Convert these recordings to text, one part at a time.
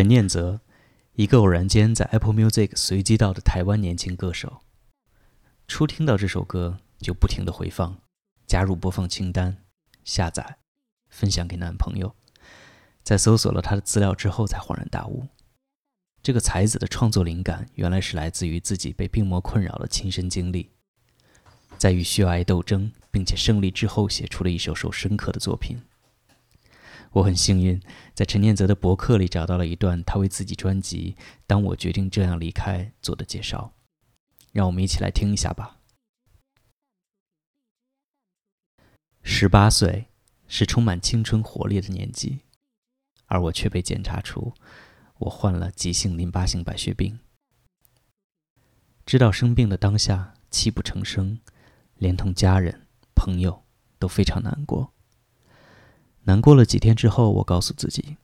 陈念泽，一个偶然间在 Apple Music 随机到的台湾年轻歌手。初听到这首歌就不停的回放，加入播放清单，下载，分享给男朋友。在搜索了他的资料之后，才恍然大悟，这个才子的创作灵感原来是来自于自己被病魔困扰的亲身经历，在与血癌斗争并且胜利之后，写出了一首首深刻的作品。我很幸运，在陈念泽的博客里找到了一段他为自己专辑《当我决定这样离开》做的介绍，让我们一起来听一下吧。十八岁是充满青春活力的年纪，而我却被检查出我患了急性淋巴性白血病。知道生病的当下，泣不成声，连同家人、朋友都非常难过。难过了几天之后，我告诉自己，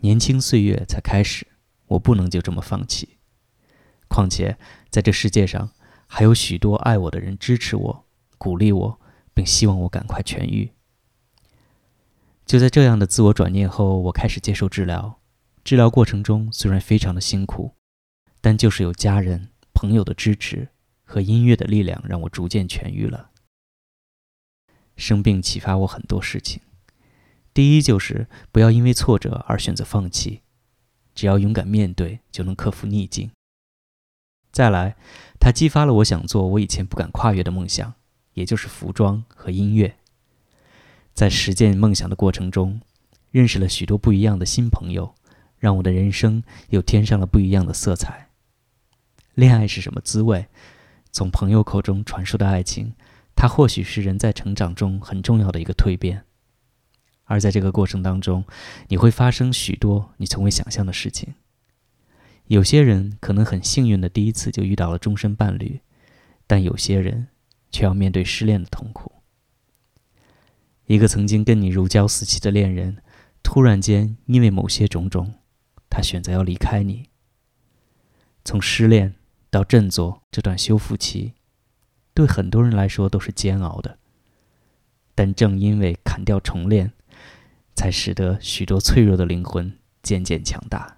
年轻岁月才开始，我不能就这么放弃。况且，在这世界上还有许多爱我的人支持我、鼓励我，并希望我赶快痊愈。就在这样的自我转念后，我开始接受治疗。治疗过程中虽然非常的辛苦，但就是有家人、朋友的支持和音乐的力量，让我逐渐痊愈了。生病启发我很多事情。第一就是不要因为挫折而选择放弃，只要勇敢面对，就能克服逆境。再来，它激发了我想做我以前不敢跨越的梦想，也就是服装和音乐。在实践梦想的过程中，认识了许多不一样的新朋友，让我的人生又添上了不一样的色彩。恋爱是什么滋味？从朋友口中传说的爱情，它或许是人在成长中很重要的一个蜕变。而在这个过程当中，你会发生许多你从未想象的事情。有些人可能很幸运的第一次就遇到了终身伴侣，但有些人却要面对失恋的痛苦。一个曾经跟你如胶似漆的恋人，突然间因为某些种种，他选择要离开你。从失恋到振作这段修复期，对很多人来说都是煎熬的。但正因为砍掉重练。才使得许多脆弱的灵魂渐渐强大。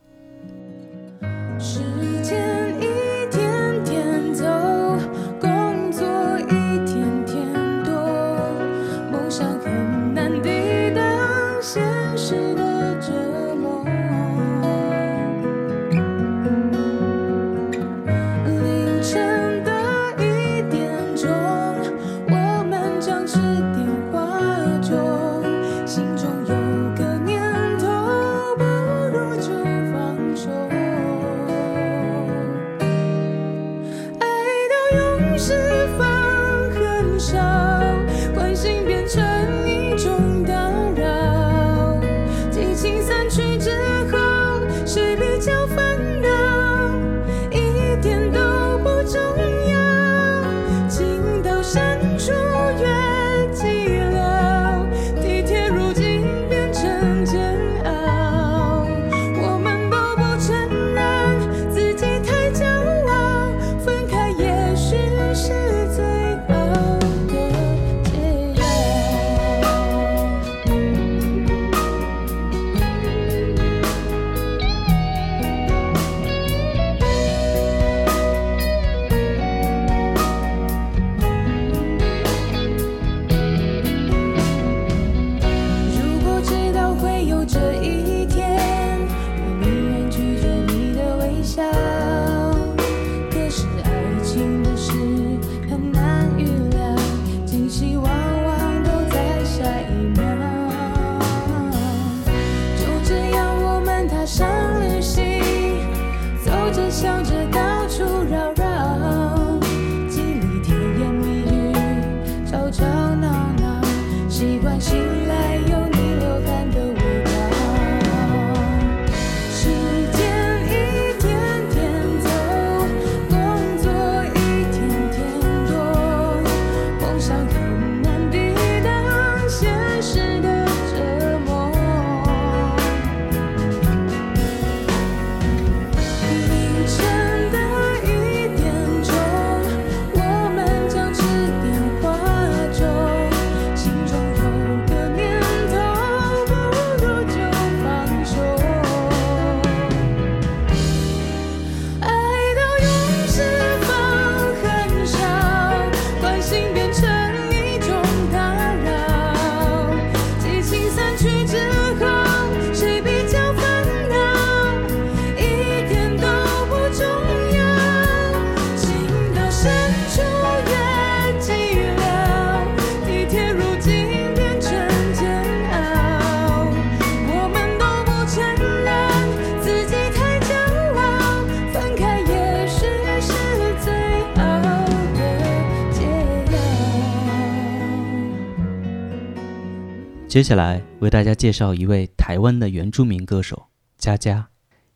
接下来为大家介绍一位台湾的原住民歌手佳佳。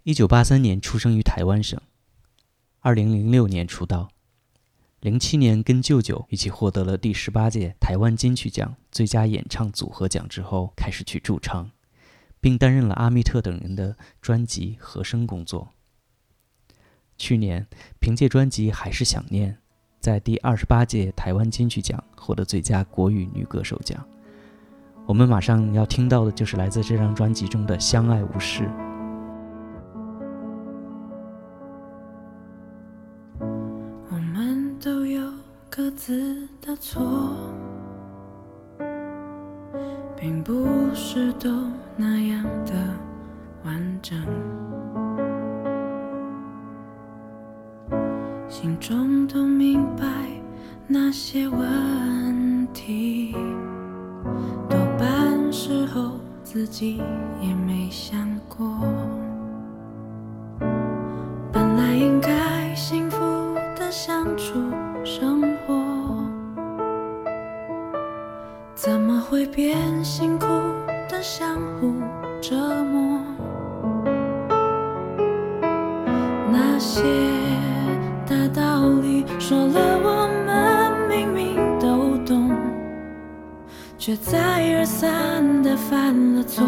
一九八三年出生于台湾省，二零零六年出道，零七年跟舅舅一起获得了第十八届台湾金曲奖最佳演唱组合奖之后，开始去驻唱，并担任了阿密特等人的专辑和声工作。去年凭借专辑《还是想念》，在第二十八届台湾金曲奖获得最佳国语女歌手奖。我们马上要听到的就是来自这张专辑中的《相爱无事》。我们都有各自的错，并不是都那样的完整，心中都明白那些问题。自己也没想过，却再而三的。犯了错，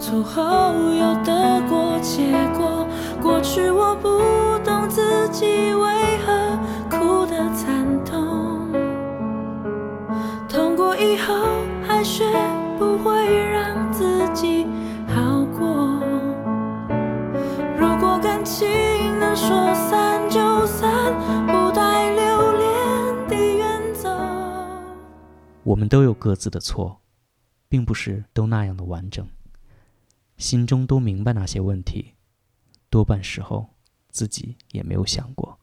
错后又得过且过。过去我不懂自己为何哭得惨痛，痛过以后还学不会让自己我们都有各自的错。并不是都那样的完整，心中都明白那些问题，多半时候自己也没有想过。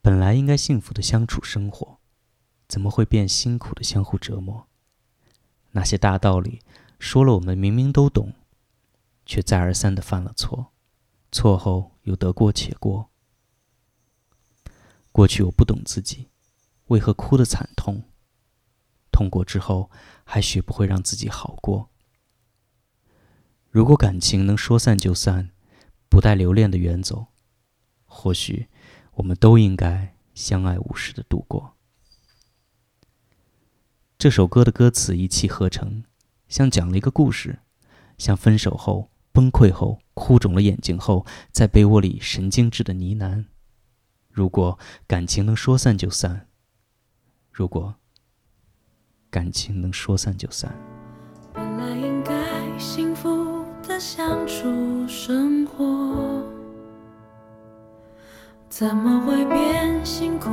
本来应该幸福的相处生活，怎么会变辛苦的相互折磨？那些大道理说了，我们明明都懂，却再而三的犯了错，错后又得过且过。过去我不懂自己，为何哭得惨痛？痛过之后，还学不会让自己好过。如果感情能说散就散，不带留恋的远走，或许我们都应该相爱无事的度过。这首歌的歌词一气呵成，像讲了一个故事，像分手后、崩溃后、哭肿了眼睛后，在被窝里神经质的呢喃。如果感情能说散就散，如果。感情能说散就散。本来应该幸福的相处生活，怎么会变辛苦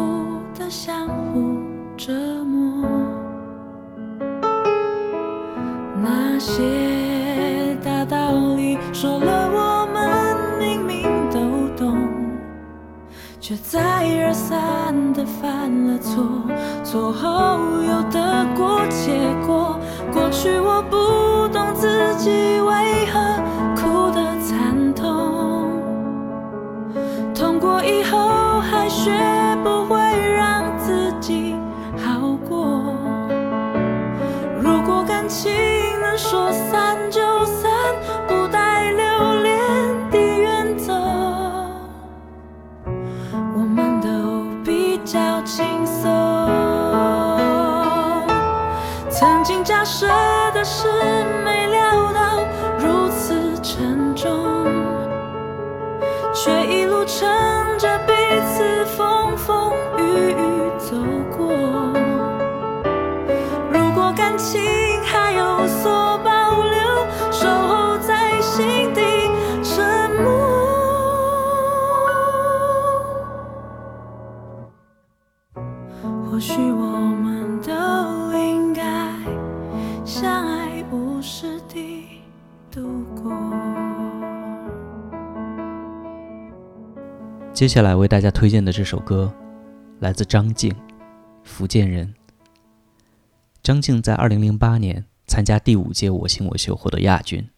的相互折磨？那些大道理说了，我们明明都懂，却再而三的犯了错，错后又得。过且过，过去我不懂自己为何假设的事，没了接下来为大家推荐的这首歌，来自张静，福建人。张静在二零零八年参加第五届《我型我秀》获得亚军，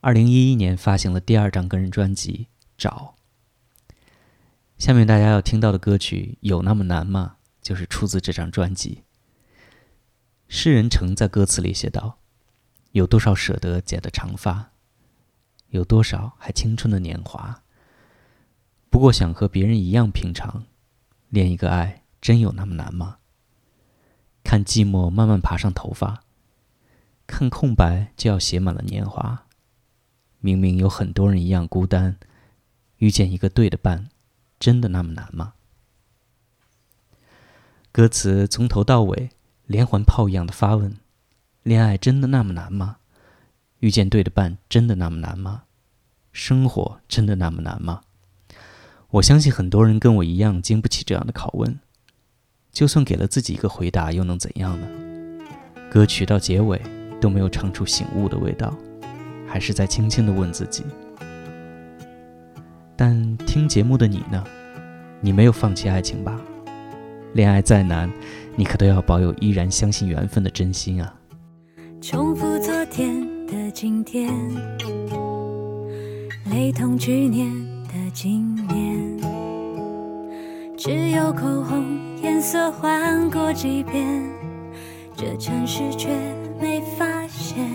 二零一一年发行了第二张个人专辑《找》。下面大家要听到的歌曲《有那么难吗》，就是出自这张专辑。诗人曾在歌词里写道：“有多少舍得剪的长发，有多少还青春的年华。不过想和别人一样平常，恋一个爱，真有那么难吗？看寂寞慢慢爬上头发，看空白就要写满了年华。明明有很多人一样孤单，遇见一个对的伴，真的那么难吗？”歌词从头到尾。连环炮一样的发问：恋爱真的那么难吗？遇见对的伴真的那么难吗？生活真的那么难吗？我相信很多人跟我一样经不起这样的拷问。就算给了自己一个回答，又能怎样呢？歌曲到结尾都没有唱出醒悟的味道，还是在轻轻的问自己。但听节目的你呢？你没有放弃爱情吧？恋爱再难。你可都要保有依然相信缘分的真心啊！重复昨天的今天，雷同去年的今年，只有口红颜色换过几遍，这城市却没发现。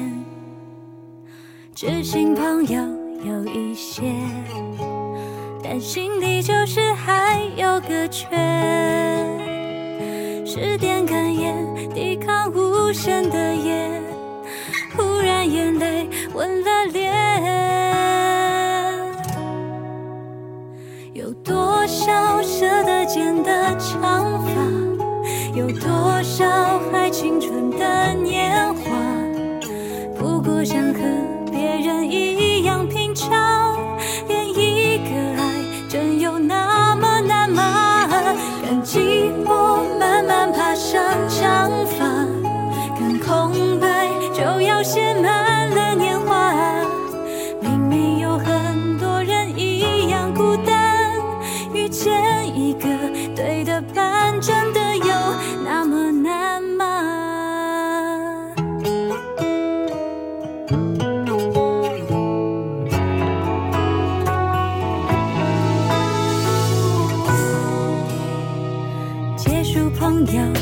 知心朋友有一些，但心里就是还有个缺。十点看烟，抵抗无限的要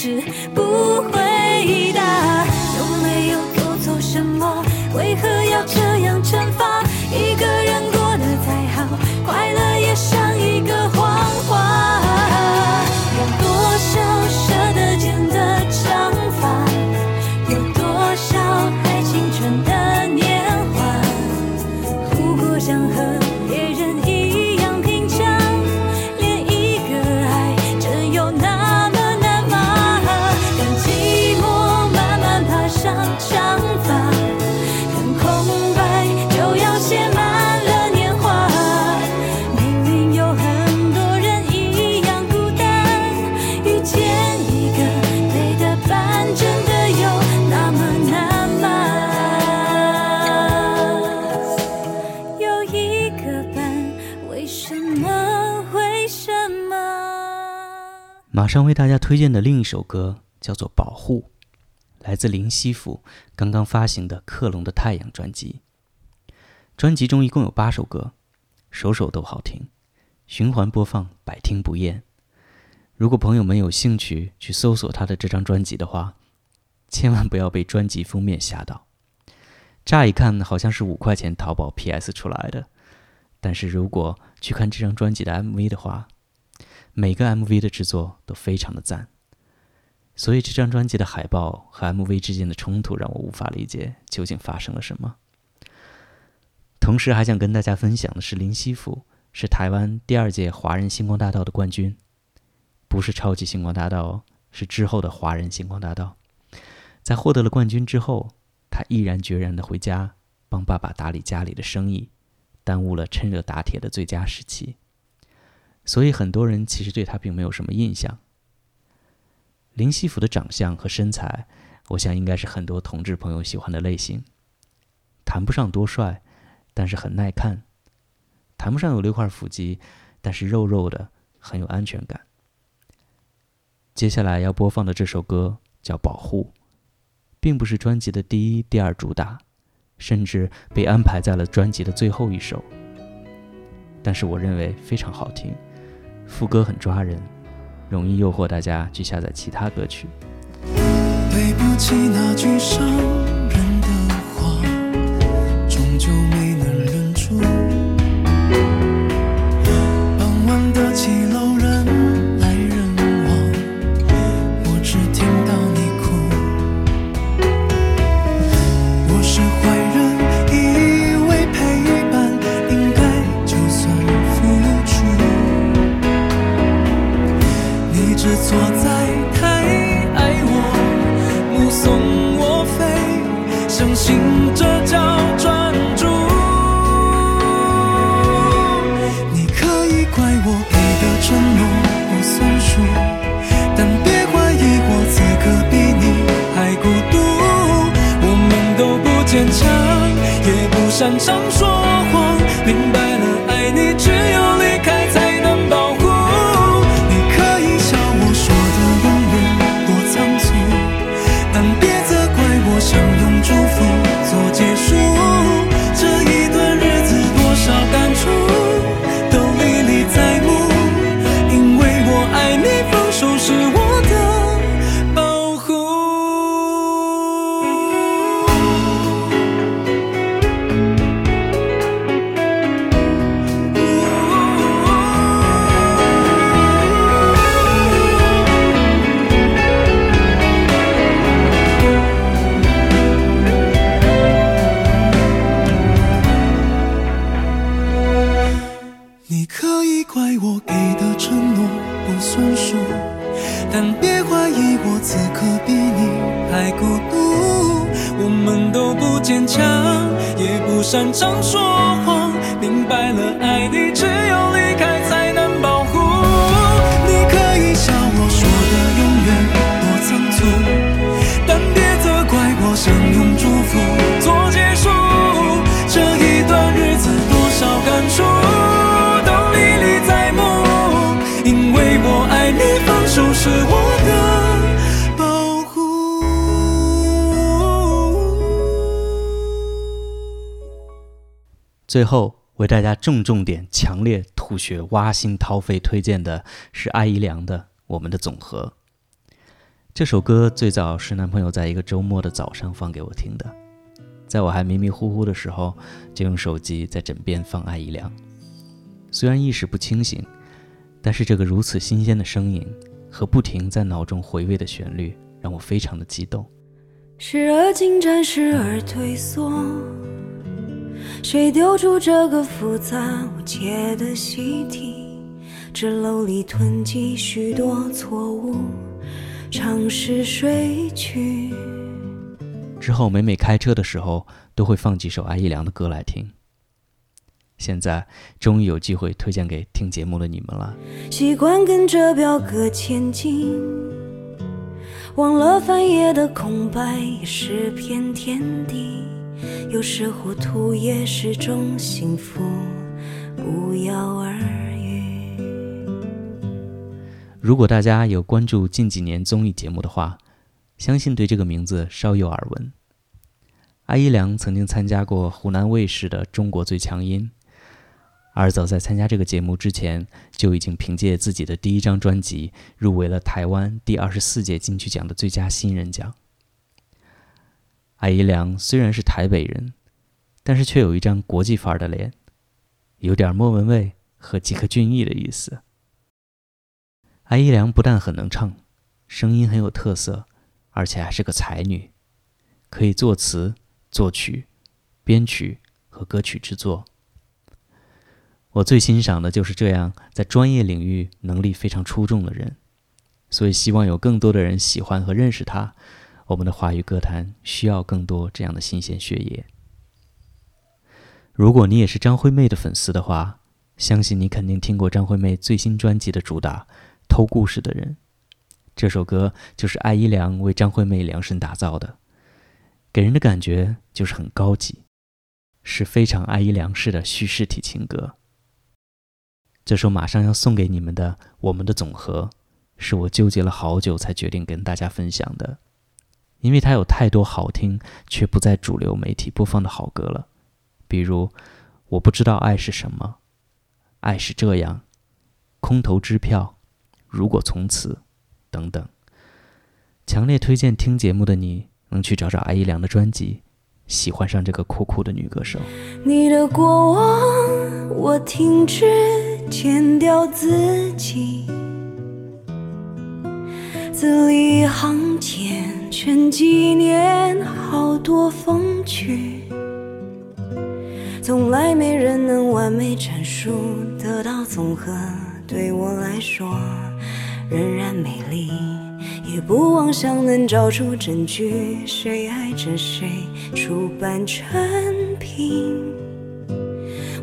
是不会上为大家推荐的另一首歌叫做《保护》，来自林夕甫刚刚发行的《克隆的太阳》专辑。专辑中一共有八首歌，首首都好听，循环播放，百听不厌。如果朋友们有兴趣去搜索他的这张专辑的话，千万不要被专辑封面吓到。乍一看好像是五块钱淘宝 PS 出来的，但是如果去看这张专辑的 MV 的话，每个 MV 的制作都非常的赞，所以这张专辑的海报和 MV 之间的冲突让我无法理解究竟发生了什么。同时，还想跟大家分享的是，林夕福是台湾第二届华人星光大道的冠军，不是超级星光大道，是之后的华人星光大道。在获得了冠军之后，他毅然决然的回家帮爸爸打理家里的生意，耽误了趁热打铁的最佳时期。所以很多人其实对他并没有什么印象。林夕福的长相和身材，我想应该是很多同志朋友喜欢的类型。谈不上多帅，但是很耐看；谈不上有六块腹肌，但是肉肉的，很有安全感。接下来要播放的这首歌叫《保护》，并不是专辑的第一、第二主打，甚至被安排在了专辑的最后一首。但是我认为非常好听，副歌很抓人。容易诱惑大家去下载其他歌曲。对不起，那句伤人的话，终究没能是错在最后为大家重重点、强烈吐血、挖心掏肺推荐的是艾怡良的《我们的总和》。这首歌最早是男朋友在一个周末的早上放给我听的，在我还迷迷糊糊的时候，就用手机在枕边放艾怡良。虽然意识不清醒，但是这个如此新鲜的声音和不停在脑中回味的旋律，让我非常的激动。时而进展，时而退缩。谁丢出这个复杂无解的习题？纸篓里囤积许多错误，尝试睡去。之后每每开车的时候，都会放几首艾怡良的歌来听。现在终于有机会推荐给听节目的你们了。习惯跟着表格前进，忘了翻页的空白也是片天地。有时糊涂也是种幸福，不药而愈。如果大家有关注近几年综艺节目的话，相信对这个名字稍有耳闻。阿依良曾经参加过湖南卫视的《中国最强音》，而早在参加这个节目之前，就已经凭借自己的第一张专辑入围了台湾第二十四届金曲奖的最佳新人奖。艾怡良虽然是台北人，但是却有一张国际范儿的脸，有点莫文蔚和吉克隽逸的意思。艾怡良不但很能唱，声音很有特色，而且还是个才女，可以作词、作曲、编曲和歌曲制作。我最欣赏的就是这样在专业领域能力非常出众的人，所以希望有更多的人喜欢和认识他。我们的华语歌坛需要更多这样的新鲜血液。如果你也是张惠妹的粉丝的话，相信你肯定听过张惠妹最新专辑的主打《偷故事的人》。这首歌就是艾怡良为张惠妹量身打造的，给人的感觉就是很高级，是非常艾怡良式的叙事体情歌。这首马上要送给你们的《我们的总和》，是我纠结了好久才决定跟大家分享的。因为它有太多好听却不在主流媒体播放的好歌了，比如《我不知道爱是什么》，《爱是这样》，《空头支票》，《如果从此》等等。强烈推荐听节目的你能去找找阿依良的专辑，喜欢上这个酷酷的女歌手。你的过往，我停止剪掉自己，字里行间。全几年，好多风趣，从来没人能完美阐述，得到综合，对我来说仍然美丽。也不妄想能找出证据，谁爱着谁，出版成品。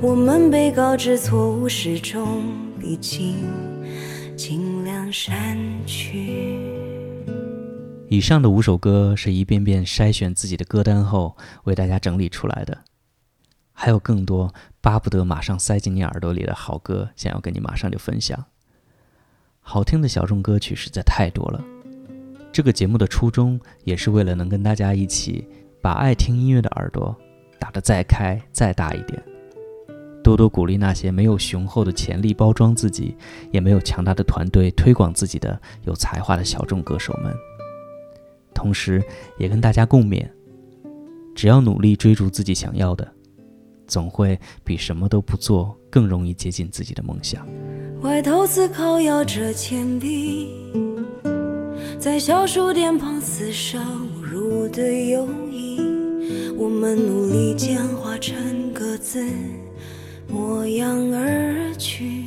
我们被告知错误始终，毕竟尽量删去。以上的五首歌是一遍遍筛选自己的歌单后为大家整理出来的，还有更多巴不得马上塞进你耳朵里的好歌，想要跟你马上就分享。好听的小众歌曲实在太多了，这个节目的初衷也是为了能跟大家一起把爱听音乐的耳朵打得再开再大一点，多多鼓励那些没有雄厚的潜力包装自己，也没有强大的团队推广自己的有才华的小众歌手们。同时，也跟大家共勉：只要努力追逐自己想要的，总会比什么都不做更容易接近自己的梦想。外头思考摇着铅笔，在小数点旁厮杀误入的友谊，我们努力简化成各自模样而去。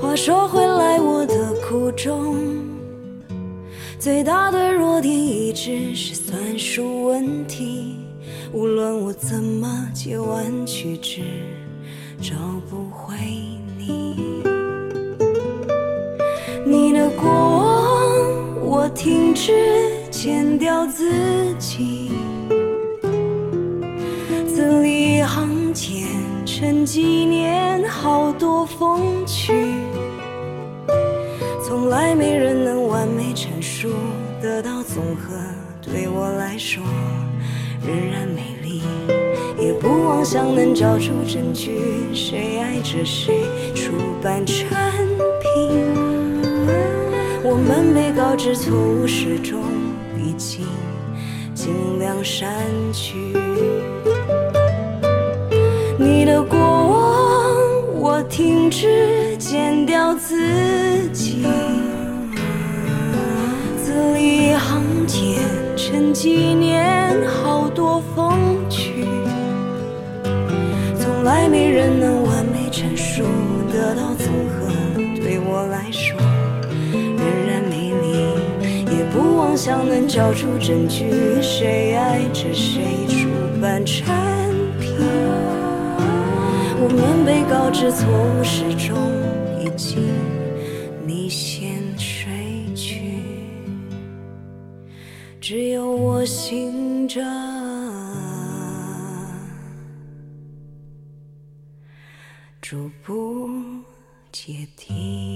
话说回来，我的苦衷。最大的弱点一直是算术问题，无论我怎么解弯曲直，找不回你。你的过往，我停止剪掉自己，沉几年，好多风趣，从来没人能完美阐述。得到总和，对我来说仍然美丽。也不妄想能找出证据，谁爱着谁，出版成品。我们被告知错误始终，已经尽量删去。停止剪掉自己。字里行间，沉几年，好多风趣，从来没人能完美阐述，得到综合，对我来说仍然美丽。也不妄想能找出证据，谁爱着谁，出版成品。我们被告知错误始终已经你先睡去。只有我醒着，逐步解题。